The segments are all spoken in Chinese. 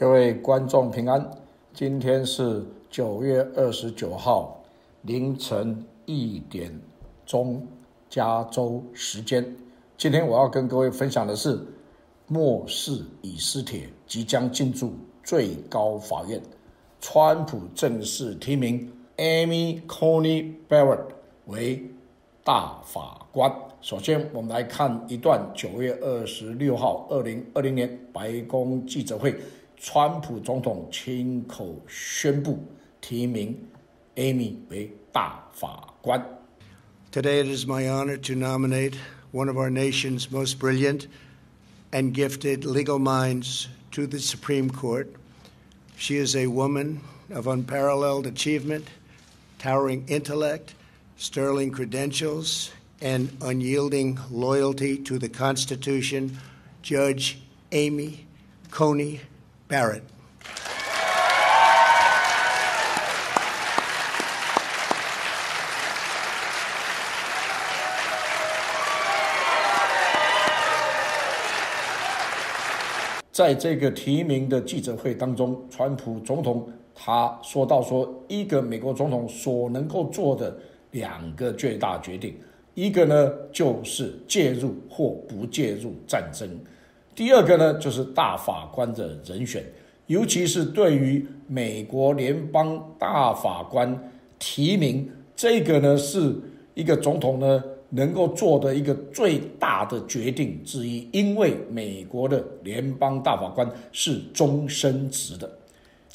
各位观众平安，今天是九月二十九号凌晨一点钟加州时间。今天我要跟各位分享的是，末世以斯帖即将进驻最高法院，川普正式提名 Amy Coney Barrett 为大法官。首先，我们来看一段九月二十六号二零二零年白宫记者会，川普总统亲口宣布提名 Amy 为大法官。Today, it is my honor to nominate one of our nation's most brilliant and gifted legal minds to the Supreme Court. She is a woman of unparalleled achievement, towering intellect, sterling credentials, and unyielding loyalty to the Constitution, Judge Amy Coney Barrett. 在这个提名的记者会当中，川普总统他说到说，一个美国总统所能够做的两个最大决定。一个呢，就是介入或不介入战争；第二个呢，就是大法官的人选，尤其是对于美国联邦大法官提名，这个呢，是一个总统呢能够做的一个最大的决定之一，因为美国的联邦大法官是终身职的。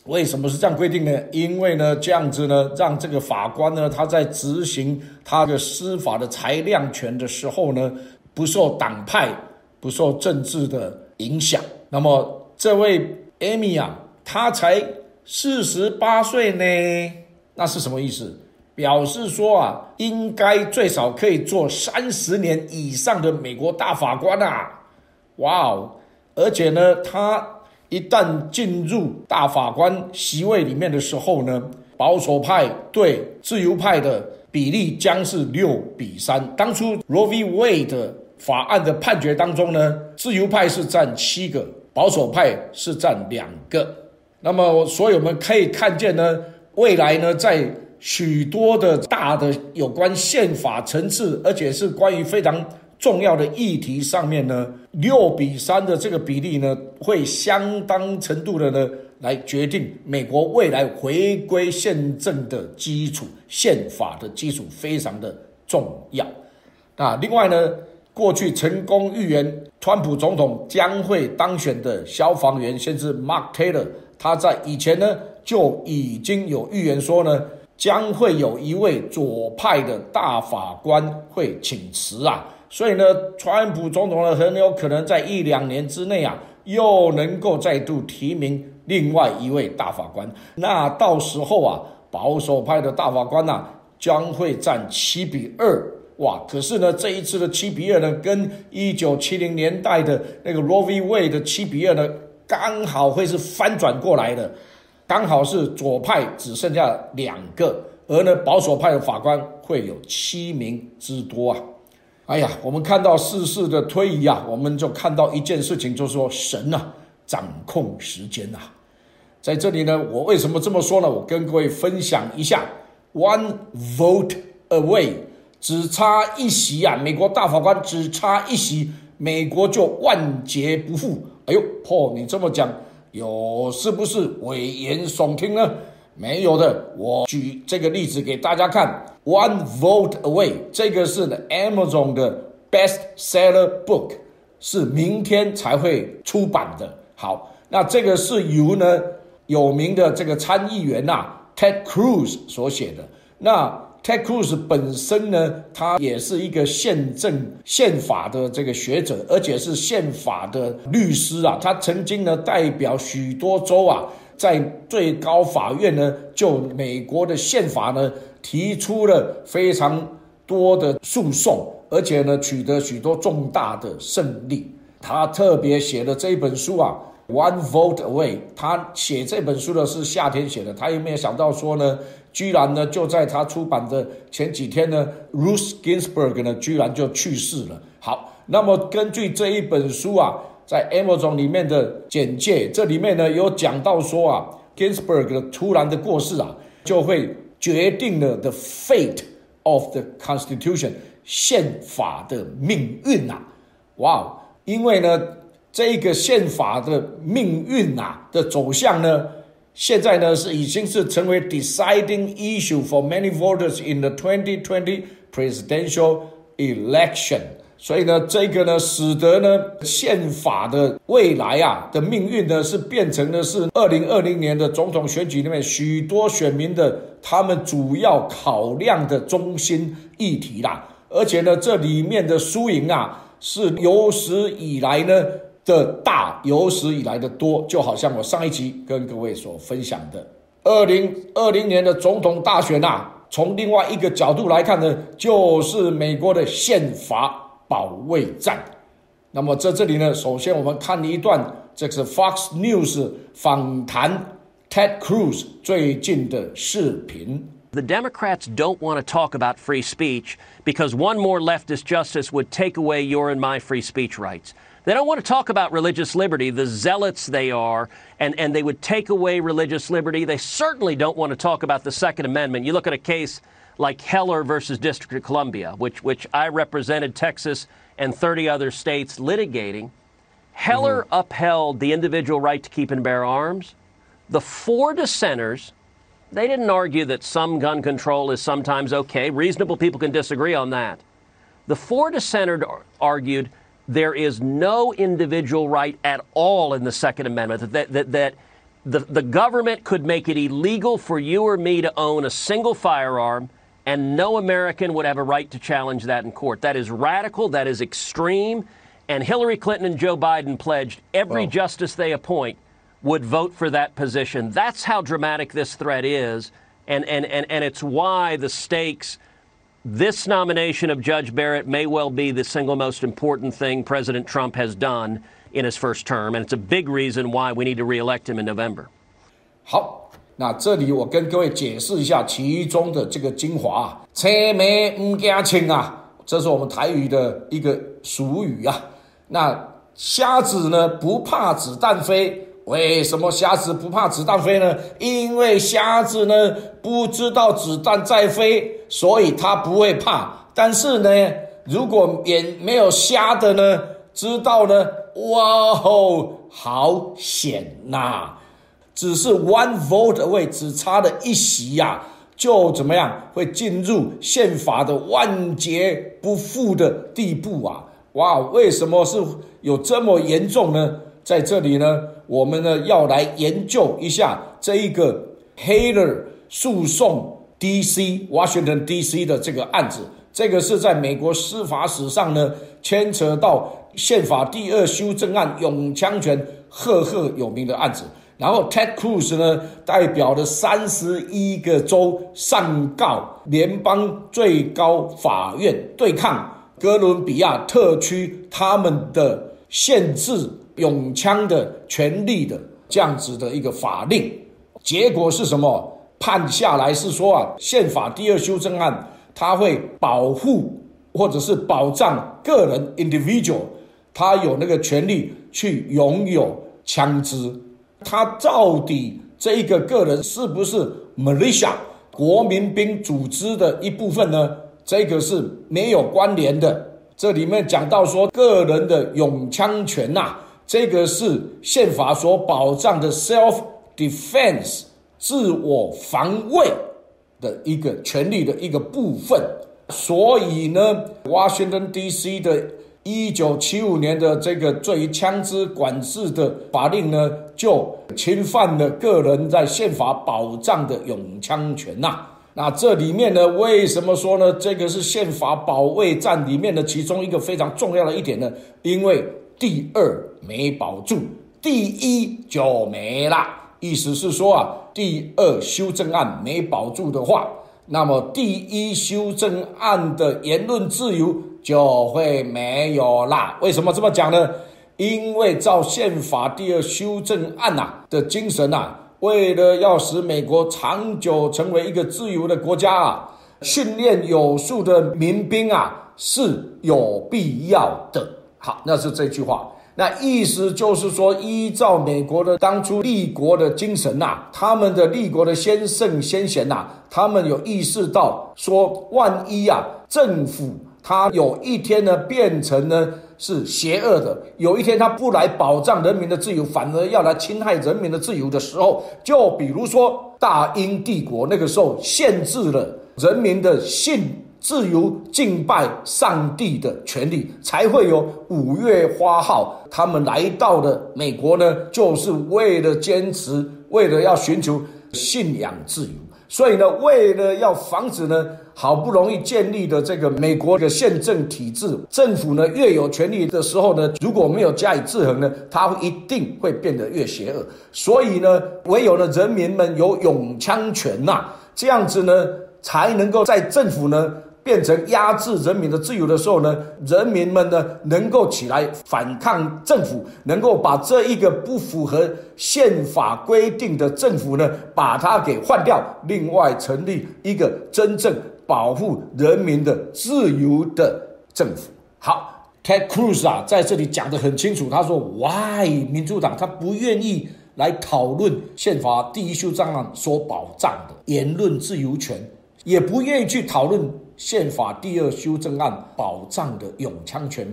为什么是这样规定呢？因为呢，这样子呢，让这个法官呢，他在执行他的司法的裁量权的时候呢，不受党派、不受政治的影响。那么，这位艾米啊，他才四十八岁呢，那是什么意思？表示说啊，应该最少可以做三十年以上的美国大法官啊！哇哦，而且呢，他。一旦进入大法官席位里面的时候呢，保守派对自由派的比例将是六比三。当初 Roe v. Wade 法案的判决当中呢，自由派是占七个，保守派是占两个。那么，所以我们可以看见呢，未来呢，在许多的大的有关宪法层次，而且是关于非常。重要的议题上面呢，六比三的这个比例呢，会相当程度的呢，来决定美国未来回归宪政的基础，宪法的基础非常的重要。啊，另外呢，过去成功预言川普总统将会当选的消防员先是 Mark Taylor，他在以前呢就已经有预言说呢，将会有一位左派的大法官会请辞啊。所以呢，川普总统呢很有可能在一两年之内啊，又能够再度提名另外一位大法官。那到时候啊，保守派的大法官呐将会占七比二哇！可是呢，这一次的七比二呢，跟一九七零年代的那个 Roe v. Wade 的七比二呢，刚好会是翻转过来的，刚好是左派只剩下两个，而呢保守派的法官会有七名之多啊。哎呀，我们看到世事的推移啊，我们就看到一件事情，就是说神呐掌控时间呐。在这里呢，我为什么这么说呢？我跟各位分享一下，one vote away，只差一席啊，美国大法官只差一席，美国就万劫不复。哎呦破你这么讲，有是不是危言耸听呢？没有的，我举这个例子给大家看。One vote away，这个是 Amazon 的 best seller book，是明天才会出版的。好，那这个是由呢有名的这个参议员呐 Ted Cruz 所写的。那 Ted Cruz 本身呢，他也是一个宪政宪法的这个学者，而且是宪法的律师啊。他曾经呢代表许多州啊。在最高法院呢，就美国的宪法呢，提出了非常多的诉讼，而且呢，取得许多重大的胜利。他特别写的这本书啊，《One Vote Away》，他写这本书的是夏天写的，他有没有想到说呢，居然呢，就在他出版的前几天呢，Ruth Ginsburg 呢，居然就去世了。好，那么根据这一本书啊。在 Amazon 里面的简介，这里面呢有讲到说啊，Ginsburg 的突然的过世啊，就会决定了 the fate of the Constitution 宪法的命运呐。哇，因为呢，这个宪法的命运啊的走向呢，现在呢是已经是成为 deciding issue for many voters in the 2020 presidential election。所以呢，这个呢，使得呢，宪法的未来啊的命运呢，是变成的是二零二零年的总统选举里面许多选民的他们主要考量的中心议题啦。而且呢，这里面的输赢啊。是有史以来呢的大，有史以来的多，就好像我上一集跟各位所分享的，二零二零年的总统大选呐，从另外一个角度来看呢，就是美国的宪法保卫战。那么在这里呢，首先我们看一段，这是 Fox News 访谈 Ted Cruz 最近的视频。The Democrats don't want to talk about free speech because one more leftist justice would take away your and my free speech rights. They don't want to talk about religious liberty, the zealots they are, and, and they would take away religious liberty. They certainly don't want to talk about the Second Amendment. You look at a case like Heller versus District of Columbia, which, which I represented Texas and 30 other states litigating. Heller mm-hmm. upheld the individual right to keep and bear arms. The four dissenters they didn't argue that some gun control is sometimes okay. Reasonable people can disagree on that. The four dissenters argued there is no individual right at all in the Second Amendment, that, that, that the, the government could make it illegal for you or me to own a single firearm, and no American would have a right to challenge that in court. That is radical, that is extreme, and Hillary Clinton and Joe Biden pledged every justice they appoint would vote for that position. That's how dramatic this threat is. And, and, and, and it's why the stakes, this nomination of Judge Barrett may well be the single most important thing President Trump has done in his first term. And it's a big reason why we need to reelect him in November. 好，那这里我跟各位解释一下其中的这个精华。车眉唔惊青啊，这是我们台语的一个俗语啊。那瞎子呢不怕子弹飞， 为什么瞎子不怕子弹飞呢？因为瞎子呢不知道子弹在飞，所以他不会怕。但是呢，如果眼没有瞎的呢，知道呢，哇哦，好险呐！只是 one vote away，只差了一席呀，就怎么样会进入宪法的万劫不复的地步啊？哇，为什么是有这么严重呢？在这里呢，我们呢要来研究一下这一个 Haler 诉讼 D.C. Washington D.C. 的这个案子。这个是在美国司法史上呢，牵扯到宪法第二修正案永枪权赫赫有名的案子。然后 Ted Cruz 呢，代表了三十一个州上告联邦最高法院，对抗哥伦比亚特区他们的限制。永枪的权利的这样子的一个法令，结果是什么？判下来是说啊，宪法第二修正案它会保护或者是保障个人 individual，他有那个权利去拥有枪支。他到底这一个个人是不是 militia 国民兵组织的一部分呢？这个是没有关联的。这里面讲到说，个人的永枪权呐。这个是宪法所保障的 self defense 自我防卫的一个权利的一个部分，所以呢，Washington D.C. 的一九七五年的这个对于枪支管制的法令呢，就侵犯了个人在宪法保障的永枪权呐。那这里面呢，为什么说呢？这个是宪法保卫战里面的其中一个非常重要的一点呢？因为第二没保住，第一就没了。意思是说啊，第二修正案没保住的话，那么第一修正案的言论自由就会没有啦。为什么这么讲呢？因为照宪法第二修正案呐的精神呐，为了要使美国长久成为一个自由的国家啊，训练有素的民兵啊是有必要的。好，那是这句话。那意思就是说，依照美国的当初立国的精神呐，他们的立国的先圣先贤呐，他们有意识到说，万一啊，政府他有一天呢变成呢是邪恶的，有一天他不来保障人民的自由，反而要来侵害人民的自由的时候，就比如说大英帝国那个时候限制了人民的信。自由敬拜上帝的权利，才会有五月花号。他们来到了美国呢，就是为了坚持，为了要寻求信仰自由。所以呢，为了要防止呢，好不容易建立的这个美国的宪政体制，政府呢越有权力的时候呢，如果没有加以制衡呢，它一定会变得越邪恶。所以呢，唯有呢人民们有永枪权呐，这样子呢，才能够在政府呢。变成压制人民的自由的时候呢，人民们呢能够起来反抗政府，能够把这一个不符合宪法规定的政府呢，把它给换掉，另外成立一个真正保护人民的自由的政府。好，Ted Cruz 啊，在这里讲得很清楚，他说：“Why 民主党他不愿意来讨论宪法第一修正案所保障的言论自由权，也不愿意去讨论。”宪法第二修正案保障的永枪权，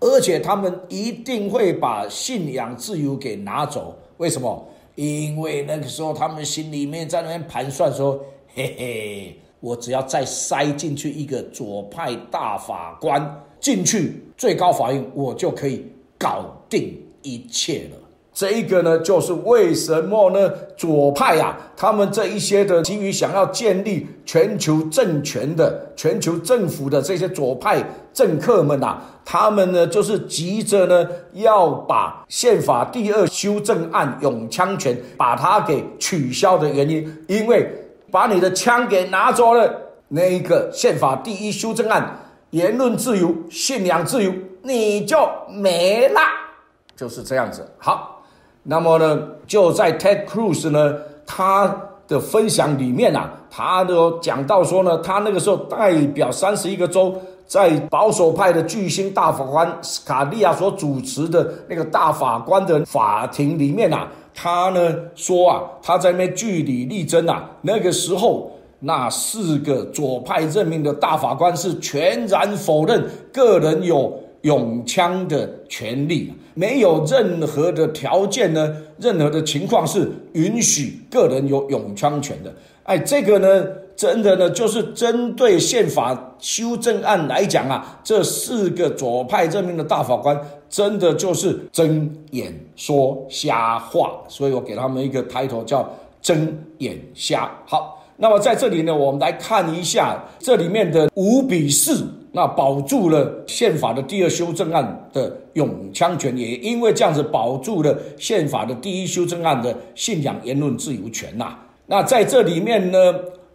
而且他们一定会把信仰自由给拿走。为什么？因为那个时候他们心里面在那边盘算说：“嘿嘿，我只要再塞进去一个左派大法官进去最高法院，我就可以搞定一切了。”这一个呢，就是为什么呢？左派呀，他们这一些的急于想要建立全球政权的、全球政府的这些左派政客们呐，他们呢就是急着呢要把宪法第二修正案永枪权把它给取消的原因，因为把你的枪给拿走了，那一个宪法第一修正案言论自由、信仰自由你就没了，就是这样子。好。那么呢，就在 Ted Cruz 呢，他的分享里面啊，他都讲到说呢，他那个时候代表三十一个州，在保守派的巨星大法官斯卡利亚所主持的那个大法官的法庭里面啊，他呢说啊，他在那边据理力争啊，那个时候那四个左派任命的大法官是全然否认个人有。永枪的权利，没有任何的条件呢，任何的情况是允许个人有永枪权的。哎，这个呢，真的呢，就是针对宪法修正案来讲啊，这四个左派任命的大法官，真的就是睁眼说瞎话。所以我给他们一个抬头叫“睁眼瞎”。好，那么在这里呢，我们来看一下这里面的五比四。那保住了宪法的第二修正案的永枪权，也因为这样子保住了宪法的第一修正案的信仰言论自由权呐。那在这里面呢，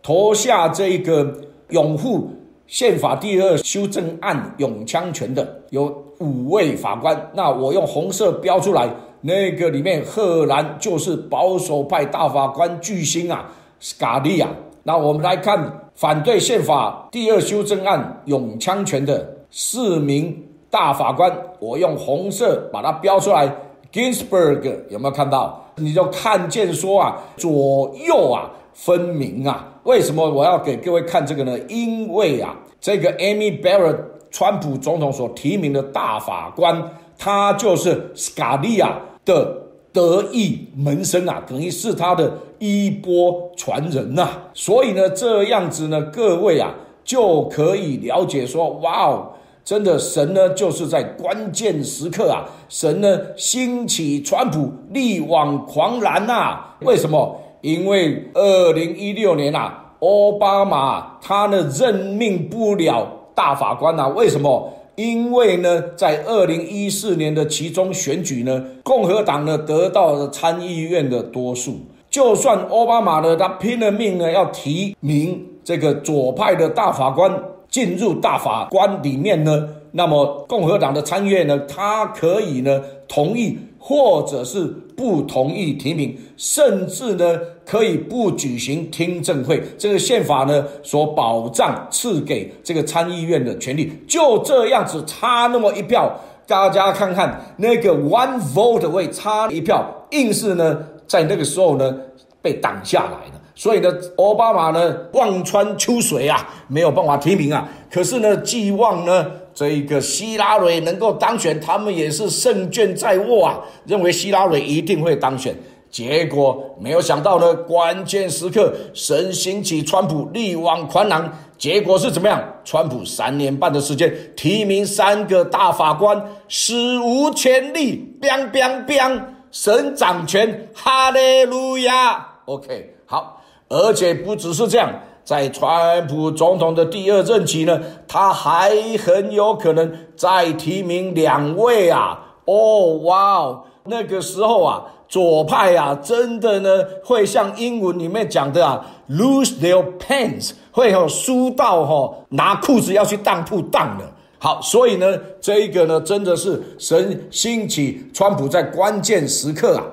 投下这个拥护宪法第二修正案永枪权的有五位法官。那我用红色标出来，那个里面赫然就是保守派大法官巨星啊，斯卡利亚。那我们来看。反对宪法第二修正案永枪权的四名大法官，我用红色把它标出来。Ginsburg 有没有看到？你就看见说啊，左右啊分明啊。为什么我要给各位看这个呢？因为啊，这个 Amy Barrett 川普总统所提名的大法官，他就是 Scalia 的。得意门生啊，等于是他的衣钵传人呐。所以呢，这样子呢，各位啊，就可以了解说，哇哦，真的神呢，就是在关键时刻啊，神呢兴起川普力挽狂澜呐。为什么？因为二零一六年啊，奥巴马他呢任命不了大法官呐。为什么？因为呢，在二零一四年的其中选举呢，共和党呢得到了参议院的多数。就算奥巴马呢，他拼了命呢要提名这个左派的大法官进入大法官里面呢，那么共和党的参议院呢，他可以呢同意。或者是不同意提名，甚至呢可以不举行听证会。这个宪法呢所保障赐给这个参议院的权利，就这样子差那么一票，大家看看那个 one vote 位差一票，硬是呢在那个时候呢被挡下来了。所以呢，奥巴马呢望穿秋水啊，没有办法提名啊。可是呢，寄望呢这一个希拉蕊能够当选，他们也是胜券在握啊，认为希拉蕊一定会当选。结果没有想到呢，关键时刻神兴起，川普力挽狂澜。结果是怎么样？川普三年半的时间提名三个大法官，史无前例，biang bang bang，神掌权，哈利路亚。OK，好。而且不只是这样，在川普总统的第二任期呢，他还很有可能再提名两位啊！哦，哇哦，那个时候啊，左派啊，真的呢会像英文里面讲的啊，lose their pants，会有输到哈拿裤子要去当铺当了。好，所以呢，这一个呢，真的是神兴起川普在关键时刻啊。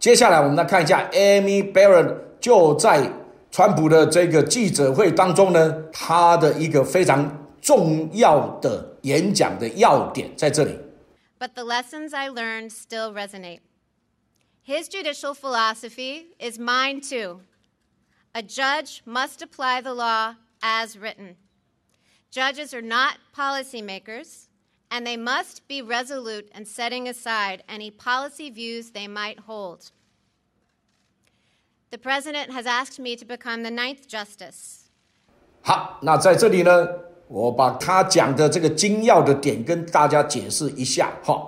接下来我们来看一下 Amy Barrett。就在川普的这个记者会当中呢，他的一个非常重要的演讲的要点在这里。But the lessons I learned still resonate. His judicial philosophy is mine too. A judge must apply the law as written. Judges are not policymakers, and they must be resolute in setting aside any policy views they might hold. The president has asked me to become the ninth justice. 好，那在这里呢，我把他讲的这个精要的点跟大家解释一下。哈，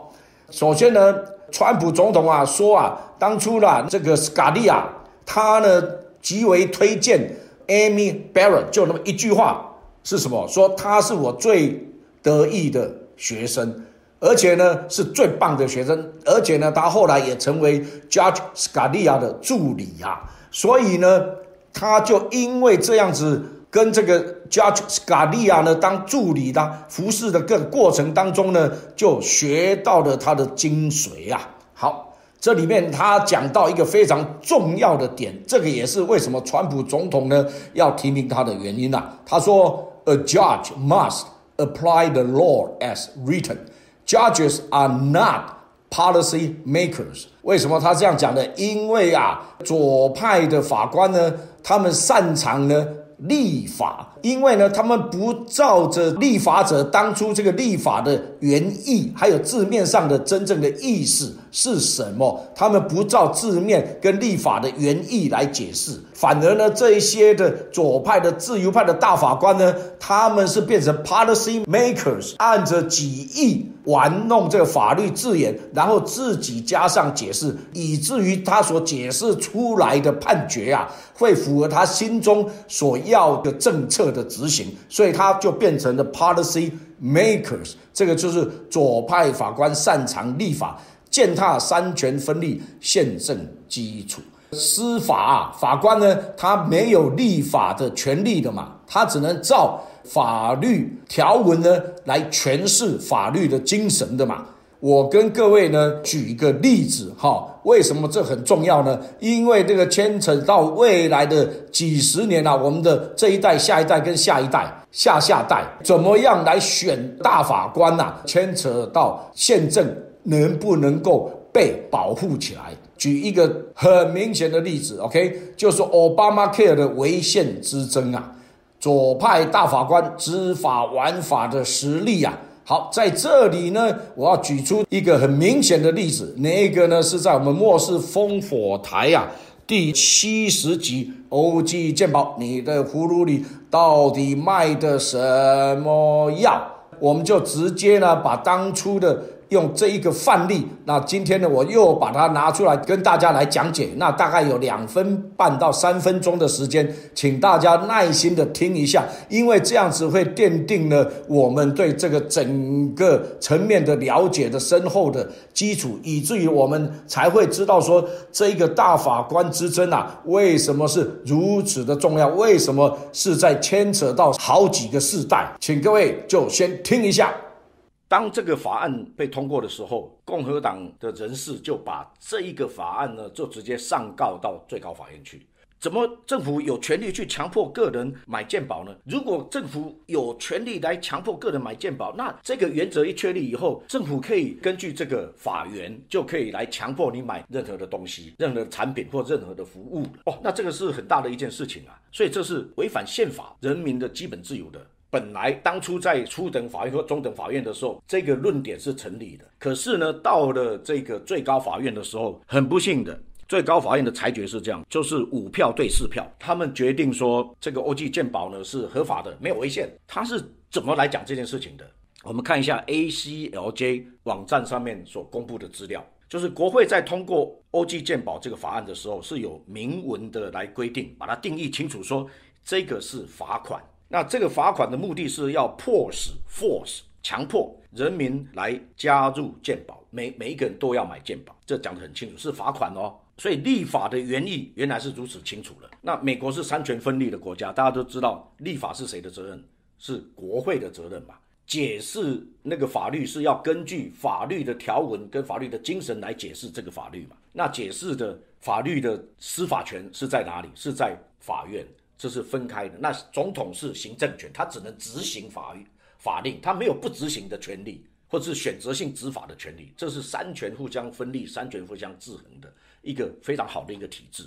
首先呢，川普总统啊说啊，当初啦，这个斯卡利亚他呢极为推荐 Amy Barrett，就那么一句话是什么？说他是我最得意的学生，而且呢是最棒的学生，而且呢他后来也成为 Judge Scalia 的助理呀。所以呢，他就因为这样子跟这个 Judge Scalia 呢当助理的服侍的各过程当中呢，就学到了他的精髓啊。好，这里面他讲到一个非常重要的点，这个也是为什么川普总统呢要提名他的原因啊。他说：“A judge must apply the law as written. Judges are not.” Policy makers，为什么他这样讲呢？因为啊，左派的法官呢，他们擅长呢。立法，因为呢，他们不照着立法者当初这个立法的原意，还有字面上的真正的意思是什么，他们不照字面跟立法的原意来解释，反而呢，这一些的左派的自由派的大法官呢，他们是变成 policy makers，按着己意玩弄这个法律字眼，然后自己加上解释，以至于他所解释出来的判决啊，会符合他心中所。要的政策的执行，所以他就变成了 policy makers。这个就是左派法官擅长立法，践踏三权分立宪政基础。司法法官呢，他没有立法的权利的嘛，他只能照法律条文呢来诠释法律的精神的嘛。我跟各位呢举一个例子哈，为什么这很重要呢？因为这个牵扯到未来的几十年啊，我们的这一代、下一代跟下一代、下下代怎么样来选大法官呐？牵扯到宪政能不能够被保护起来？举一个很明显的例子，OK，就是奥巴马 Care 的违宪之争啊，左派大法官知法玩法的实力啊。好，在这里呢，我要举出一个很明显的例子，那个呢是在我们末世烽火台呀第七十集《欧记鉴宝》，你的葫芦里到底卖的什么药？我们就直接呢把当初的。用这一个范例，那今天呢，我又把它拿出来跟大家来讲解。那大概有两分半到三分钟的时间，请大家耐心的听一下，因为这样子会奠定了我们对这个整个层面的了解的深厚的基础，以至于我们才会知道说这一个大法官之争啊，为什么是如此的重要？为什么是在牵扯到好几个世代？请各位就先听一下。当这个法案被通过的时候，共和党的人士就把这一个法案呢，就直接上告到最高法院去。怎么政府有权利去强迫个人买健保呢？如果政府有权利来强迫个人买健保，那这个原则一确立以后，政府可以根据这个法源就可以来强迫你买任何的东西、任何产品或任何的服务哦，那这个是很大的一件事情啊，所以这是违反宪法、人民的基本自由的。本来当初在初等法院和中等法院的时候，这个论点是成立的。可是呢，到了这个最高法院的时候，很不幸的，最高法院的裁决是这样，就是五票对四票，他们决定说这个欧记健保呢是合法的，没有违宪。他是怎么来讲这件事情的？我们看一下 ACLJ 网站上面所公布的资料，就是国会在通过欧记健保这个法案的时候，是有明文的来规定，把它定义清楚，说这个是罚款。那这个罚款的目的是要迫使 force 强迫人民来加入健保，每每一个人都要买健保，这讲得很清楚，是罚款哦。所以立法的原意原来是如此清楚了。那美国是三权分立的国家，大家都知道立法是谁的责任，是国会的责任嘛。解释那个法律是要根据法律的条文跟法律的精神来解释这个法律嘛。那解释的法律的司法权是在哪里？是在法院。这是分开的。那总统是行政权，他只能执行法律法令，他没有不执行的权利，或者是选择性执法的权利。这是三权互相分立、三权互相制衡的一个非常好的一个体制。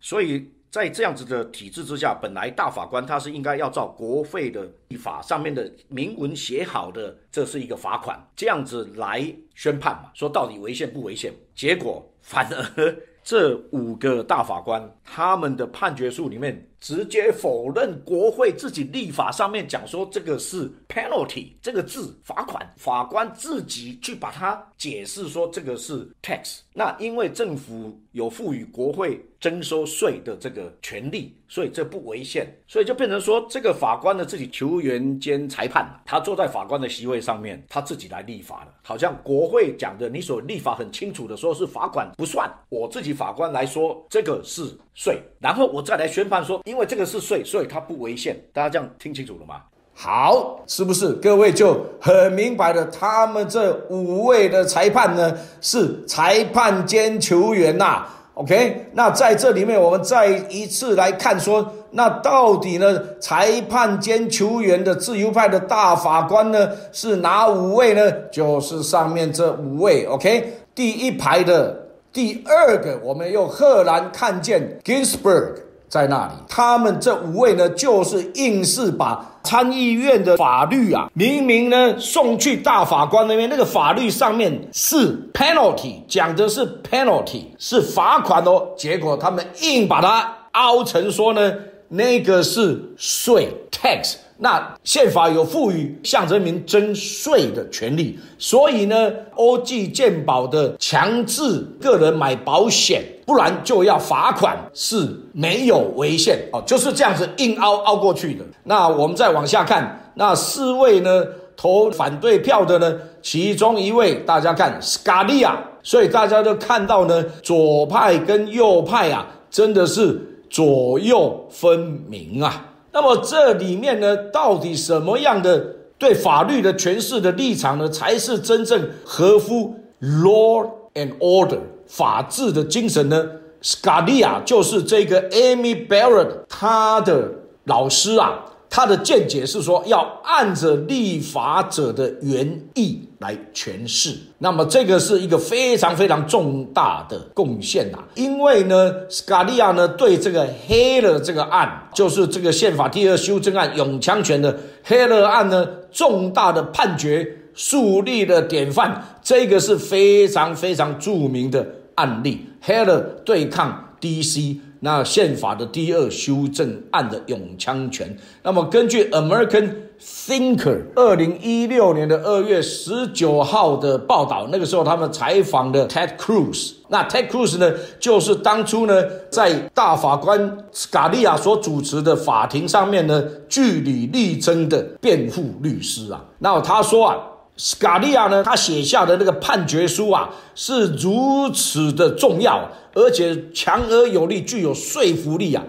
所以在这样子的体制之下，本来大法官他是应该要照国会的立法上面的明文写好的，这是一个罚款，这样子来宣判嘛，说到底违宪不违宪？结果反而这五个大法官他们的判决书里面。直接否认国会自己立法上面讲说这个是 penalty 这个字罚款，法官自己去把它解释说这个是 tax。那因为政府有赋予国会征收税的这个权利，所以这不违宪，所以就变成说这个法官呢自己球员兼裁判，他坐在法官的席位上面，他自己来立法了。好像国会讲的你所立法很清楚的说是罚款不算，我自己法官来说这个是税，然后我再来宣判说。因为这个是税，所以它不违宪。大家这样听清楚了吗？好，是不是各位就很明白了？他们这五位的裁判呢，是裁判兼球员呐。OK，那在这里面，我们再一次来看说，那到底呢，裁判兼球员的自由派的大法官呢，是哪五位呢？就是上面这五位。OK，第一排的第二个，我们又赫然看见 Ginsburg。在那里，他们这五位呢，就是硬是把参议院的法律啊，明明呢送去大法官那边，那个法律上面是 penalty，讲的是 penalty，是罚款哦，结果他们硬把它凹成说呢，那个是税 tax。那宪法有赋予向人民征税的权利，所以呢，欧记健保的强制个人买保险，不然就要罚款，是没有违宪哦，就是这样子硬凹凹过去的。那我们再往下看，那四位呢投反对票的呢，其中一位大家看斯卡利亚，所以大家都看到呢，左派跟右派啊，真的是左右分明啊。那么这里面呢，到底什么样的对法律的诠释的立场呢，才是真正合乎 law and order 法治的精神呢？Scalia 就是这个 Amy Barrett 他的老师啊。他的见解是说，要按着立法者的原意来诠释。那么，这个是一个非常非常重大的贡献呐。因为呢，斯卡利亚呢对这个黑了这个案，就是这个宪法第二修正案永枪权的黑了案呢，重大的判决树立了典范。这个是非常非常著名的案例，黑了对抗 DC。那宪法的第二修正案的永枪权，那么根据 American Thinker 二零一六年的二月十九号的报道，那个时候他们采访的 Ted Cruz，那 Ted Cruz 呢，就是当初呢在大法官卡利亚所主持的法庭上面呢据理力争的辩护律师啊，那他说啊。斯卡利亚呢，他写下的那个判决书啊，是如此的重要，而且强而有力，具有说服力啊。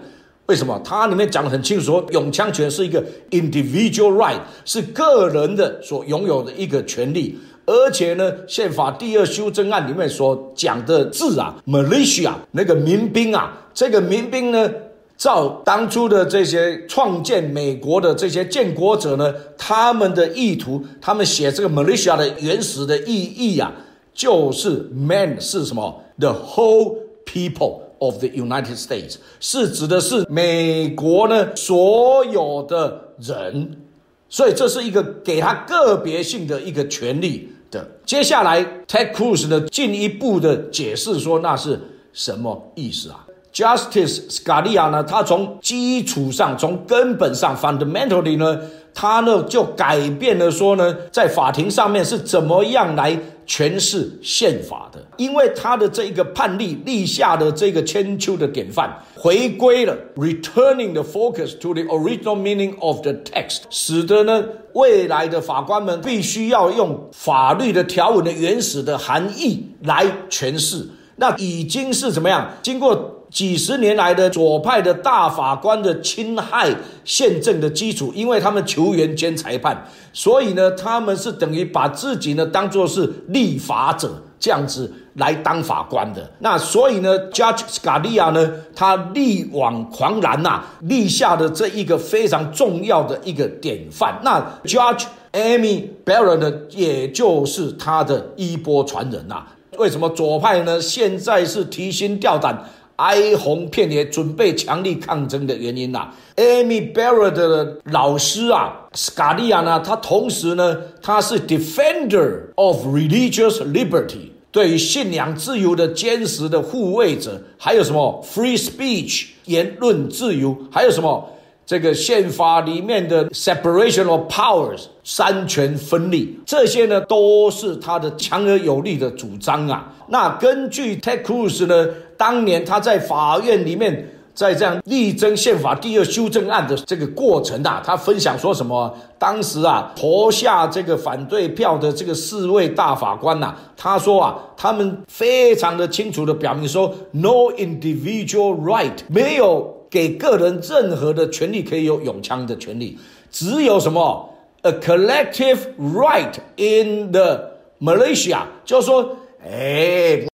为什么？它里面讲得很清楚，说永枪权是一个 individual right，是个人的所拥有的一个权利。而且呢，宪法第二修正案里面所讲的字啊，militia 那个民兵啊，这个民兵呢，照当初的这些创建美国的这些建国者呢，他们的意图，他们写这个 militia 的原始的意义啊，就是 man 是什么？The whole people of the United States 是指的是美国呢所有的人，所以这是一个给他个别性的一个权利的。接下来 Ted Cruz 呢进一步的解释说那是什么意思啊？Justice Scalia 呢，他从基础上、从根本上 （fundamentally） 呢，他呢就改变了说呢，在法庭上面是怎么样来诠释宪法的。因为他的这一个判例立下的这个千秋的典范，回归了 returning the focus to the original meaning of the text，使得呢未来的法官们必须要用法律的条文的原始的含义来诠释。那已经是怎么样？经过。几十年来的左派的大法官的侵害宪政的基础，因为他们球员兼裁判，所以呢，他们是等于把自己呢当做是立法者这样子来当法官的。那所以呢，Judge Scalia 呢，他力挽狂澜呐，立下的这一个非常重要的一个典范。那 Judge Amy Barrett 呢，也就是他的衣钵传人呐。为什么左派呢？现在是提心吊胆。哀鸿遍野，准备强力抗争的原因呐？Amy Barrett 的老师啊，斯卡利亚呢？他同时呢，他是 Defender of Religious Liberty，对于信仰自由的坚实的护卫者。还有什么 Free Speech 言论自由？还有什么这个宪法里面的 Separation of Powers 三权分立？这些呢，都是他的强而有力的主张啊。那根据 Ted Cruz 呢？当年他在法院里面，在这样力争宪法第二修正案的这个过程啊，他分享说什么？当时啊，投下这个反对票的这个四位大法官呐，他说啊，他们非常的清楚的表明说，no individual right，没有给个人任何的权利可以有拥枪的权利，只有什么 a collective right in the Malaysia，就是说，哎。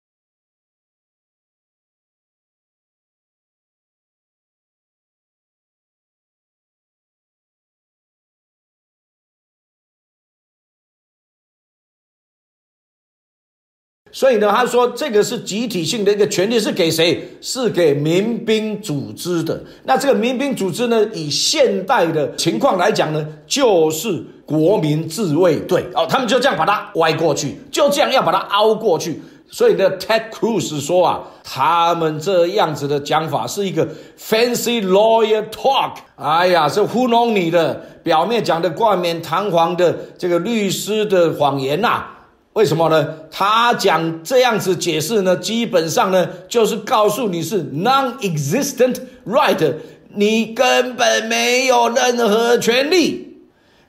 所以呢，他说这个是集体性的一个权利，是给谁？是给民兵组织的。那这个民兵组织呢，以现代的情况来讲呢，就是国民自卫队哦。他们就这样把它歪过去，就这样要把它凹过去。所以呢，Ted Cruz 说啊，他们这样子的讲法是一个 fancy lawyer talk。哎呀，是糊弄你的，表面讲的冠冕堂皇的这个律师的谎言呐。为什么呢？他讲这样子解释呢？基本上呢，就是告诉你是 non-existent right，你根本没有任何权利。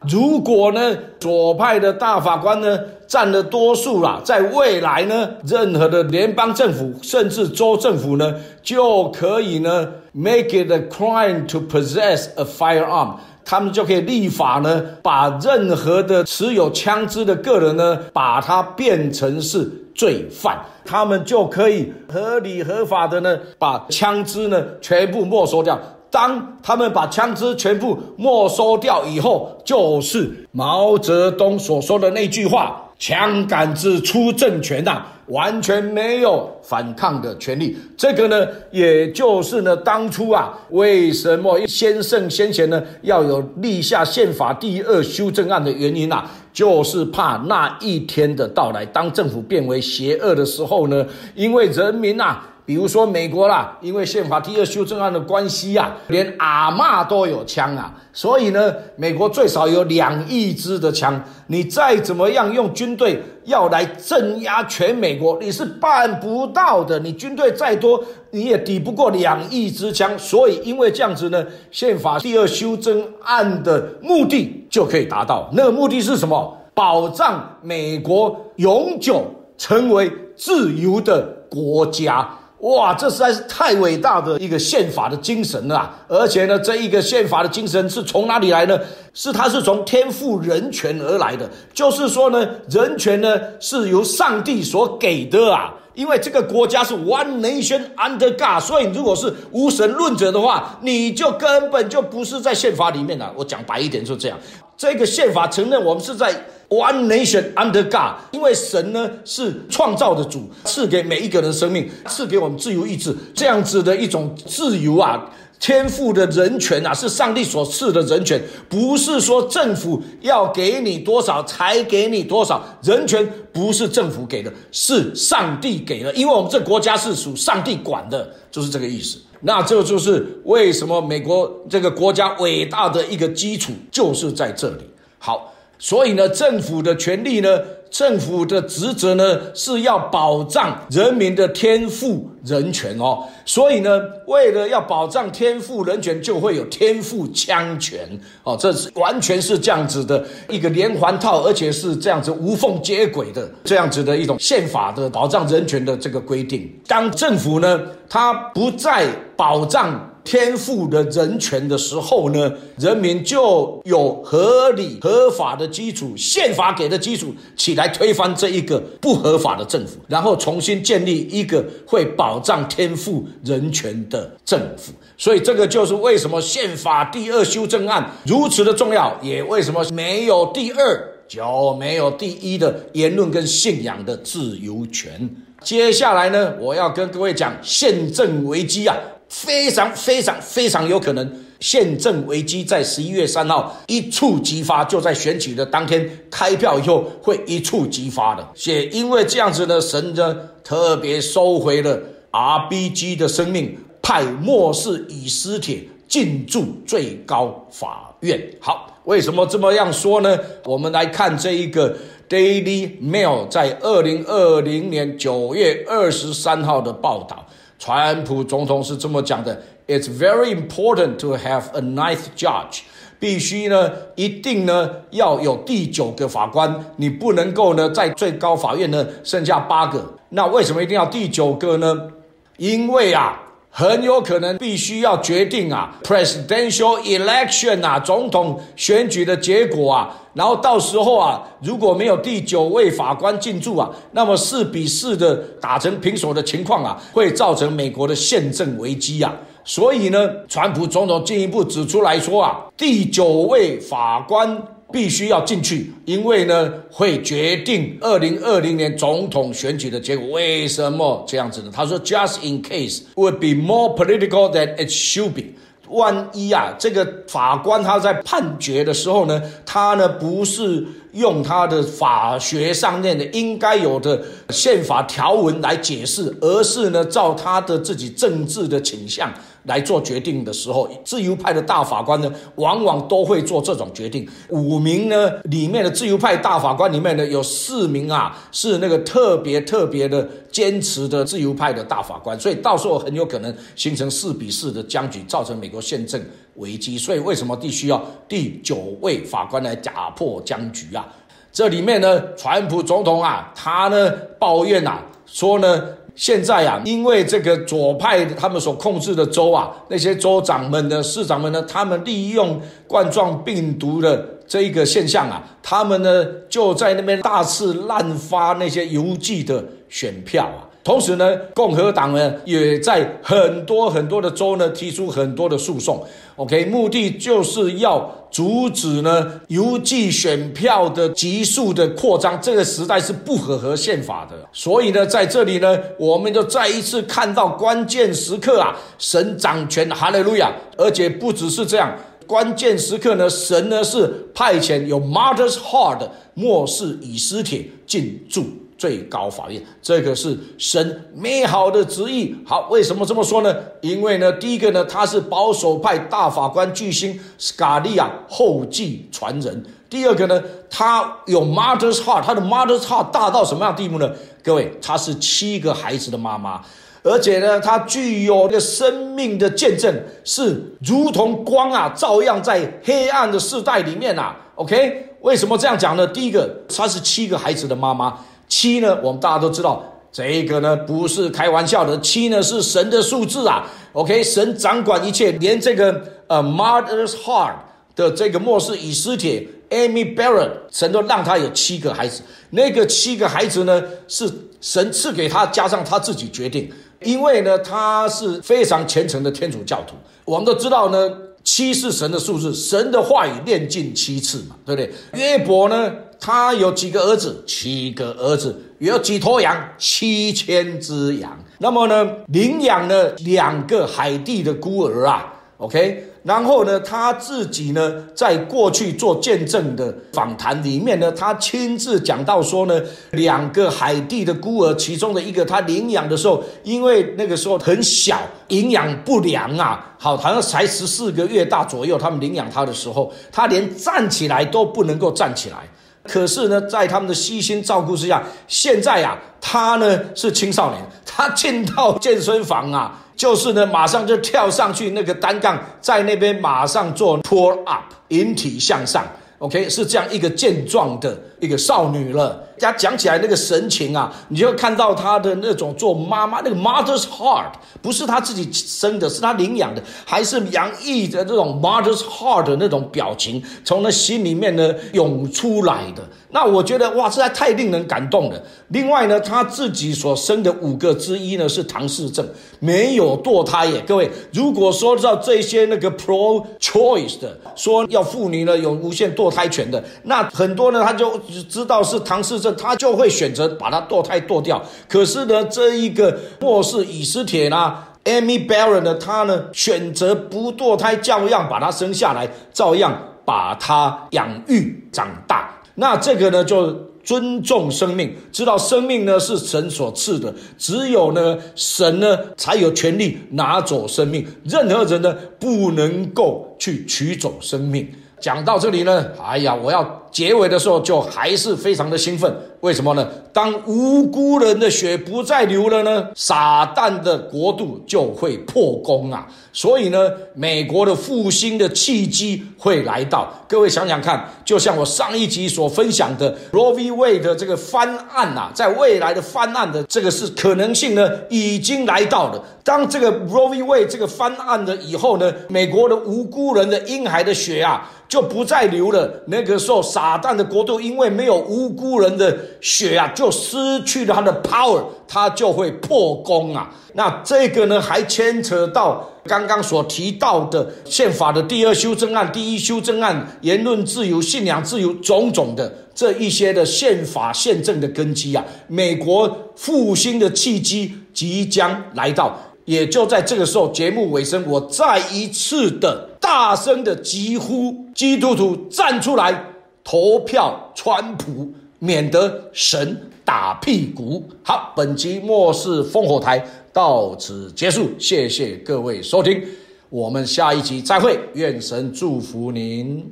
如果呢，左派的大法官呢占了多数啦，在未来呢，任何的联邦政府甚至州政府呢，就可以呢 make it a crime to possess a firearm。他们就可以立法呢，把任何的持有枪支的个人呢，把它变成是罪犯，他们就可以合理合法的呢，把枪支呢全部没收掉。当他们把枪支全部没收掉以后，就是毛泽东所说的那句话。枪杆子出政权呐，完全没有反抗的权利。这个呢，也就是呢，当初啊，为什么先圣先贤呢要有立下宪法第二修正案的原因呐，就是怕那一天的到来，当政府变为邪恶的时候呢，因为人民呐。比如说美国啦，因为宪法第二修正案的关系啊，连阿嬷都有枪啊，所以呢，美国最少有两亿支的枪。你再怎么样用军队要来镇压全美国，你是办不到的。你军队再多，你也抵不过两亿支枪。所以，因为这样子呢，宪法第二修正案的目的就可以达到。那个目的是什么？保障美国永久成为自由的国家。哇，这实在是太伟大的一个宪法的精神了！而且呢，这一个宪法的精神是从哪里来呢？是它是从天赋人权而来的。就是说呢，人权呢是由上帝所给的啊。因为这个国家是 One Nation Under God，所以如果是无神论者的话，你就根本就不是在宪法里面了。我讲白一点就这样，这个宪法承认我们是在。One nation under God，因为神呢是创造的主，赐给每一个人生命，赐给我们自由意志，这样子的一种自由啊，天赋的人权啊，是上帝所赐的人权，不是说政府要给你多少才给你多少，人权不是政府给的，是上帝给的，因为我们这国家是属上帝管的，就是这个意思。那这就是为什么美国这个国家伟大的一个基础就是在这里。好。所以呢，政府的权利呢，政府的职责呢，是要保障人民的天赋人权哦。所以呢，为了要保障天赋人权，就会有天赋枪权哦。这是完全是这样子的一个连环套，而且是这样子无缝接轨的这样子的一种宪法的保障人权的这个规定。当政府呢，它不再保障。天赋的人权的时候呢，人民就有合理合法的基础，宪法给的基础起来推翻这一个不合法的政府，然后重新建立一个会保障天赋人权的政府。所以这个就是为什么宪法第二修正案如此的重要，也为什么没有第二就没有第一的言论跟信仰的自由权。接下来呢，我要跟各位讲宪政危机啊。非常非常非常有可能，宪政危机在十一月三号一触即发，就在选举的当天开票以后会一触即发的。也因为这样子呢，神呢特别收回了 R B G 的生命，派末世以斯帖进驻最高法院。好，为什么这么样说呢？我们来看这一个 Daily Mail 在二零二零年九月二十三号的报道。川普总统是这么讲的：“It's very important to have a ninth judge，必须呢，一定呢要有第九个法官，你不能够呢在最高法院呢剩下八个。那为什么一定要第九个呢？因为啊。”很有可能必须要决定啊，presidential election 啊，总统选举的结果啊，然后到时候啊，如果没有第九位法官进驻啊，那么四比四的打成平手的情况啊，会造成美国的宪政危机啊。所以呢，川普总统进一步指出来说啊，第九位法官。必须要进去，因为呢会决定二零二零年总统选举的结果。为什么这样子呢？他说，just in case would be more political than it should be。万一啊，这个法官他在判决的时候呢，他呢不是用他的法学上面的应该有的宪法条文来解释，而是呢照他的自己政治的倾向。来做决定的时候，自由派的大法官呢，往往都会做这种决定。五名呢里面的自由派大法官里面呢，有四名啊是那个特别特别的坚持的自由派的大法官，所以到时候很有可能形成四比四的僵局，造成美国宪政危机。所以为什么必须要第九位法官来打破僵局啊？这里面呢，川普总统啊，他呢抱怨啊，说呢。现在啊，因为这个左派他们所控制的州啊，那些州长们的市长们呢，他们利用冠状病毒的这一个现象啊，他们呢就在那边大肆滥发那些邮寄的选票啊。同时呢，共和党呢也在很多很多的州呢提出很多的诉讼。OK，目的就是要阻止呢邮寄选票的急速的扩张，这个时代是不符合宪法的。所以呢，在这里呢，我们就再一次看到关键时刻啊，神掌权，哈利路亚！而且不只是这样，关键时刻呢，神呢是派遣有 Martyrs Heart 末世以斯帖进驻。最高法院，这个是神美好的旨意。好，为什么这么说呢？因为呢，第一个呢，他是保守派大法官巨星斯卡利亚后继传人；第二个呢，他有 mother's heart，他的 mother's heart 大到什么样地步呢？各位，他是七个孩子的妈妈，而且呢，他具有的生命的见证，是如同光啊，照样在黑暗的世代里面啊。OK，为什么这样讲呢？第一个，她是七个孩子的妈妈。七呢？我们大家都知道，这个呢不是开玩笑的，七呢是神的数字啊。OK，神掌管一切，连这个呃 Mother's Heart 的这个末世以斯帖 Amy Barrett，神都让他有七个孩子。那个七个孩子呢是神赐给他，加上他自己决定，因为呢他是非常虔诚的天主教徒。我们都知道呢，七是神的数字，神的话语念尽七次嘛，对不对？约伯呢？他有几个儿子？七个儿子，有几头羊？七千只羊。那么呢，领养了两个海地的孤儿啊。OK，然后呢，他自己呢，在过去做见证的访谈里面呢，他亲自讲到说呢，两个海地的孤儿，其中的一个他领养的时候，因为那个时候很小，营养不良啊，好，好像才十四个月大左右，他们领养他的时候，他连站起来都不能够站起来。可是呢，在他们的悉心照顾之下，现在呀，他呢是青少年，他进到健身房啊，就是呢，马上就跳上去那个单杠，在那边马上做 pull up，引体向上。OK，是这样一个健壮的一个少女了。家讲起来那个神情啊，你就看到她的那种做妈妈那个 mother's heart，不是她自己生的，是她领养的，还是洋溢着这种 mother's heart 的那种表情，从那心里面呢涌出来的。那我觉得哇，实在太令人感动了。另外呢，她自己所生的五个之一呢是唐氏症，没有堕胎耶。各位，如果说到这些那个 pro choice 的，说要妇女呢有无限堕胎权的，那很多呢他就知道是唐氏症。他就会选择把它堕胎堕掉。可是呢，这一个末世以斯帖呢，Amy Baron 呢，他呢选择不堕胎，照样把它生下来，照样把它养育长大。那这个呢，就尊重生命，知道生命呢是神所赐的，只有呢神呢才有权利拿走生命，任何人呢不能够去取走生命。讲到这里呢，哎呀，我要结尾的时候就还是非常的兴奋。为什么呢？当无辜人的血不再流了呢，撒旦的国度就会破功啊！所以呢，美国的复兴的契机会来到。各位想想看，就像我上一集所分享的 Roe v. Wade 的这个翻案呐，在未来的翻案的这个是可能性呢，已经来到了。当这个 Roe v. Wade 这个翻案了以后呢，美国的无辜人的婴孩的血啊。就不再流了。那个时候，撒旦的国度因为没有无辜人的血啊，就失去了他的 power，他就会破功啊。那这个呢，还牵扯到刚刚所提到的宪法的第二修正案、第一修正案、言论自由、信仰自由种种的这一些的宪法宪政的根基啊。美国复兴的契机即将来到。也就在这个时候，节目尾声，我再一次的大声的疾呼：基督徒站出来投票川普，免得神打屁股。好，本集末世烽火台到此结束，谢谢各位收听，我们下一集再会，愿神祝福您。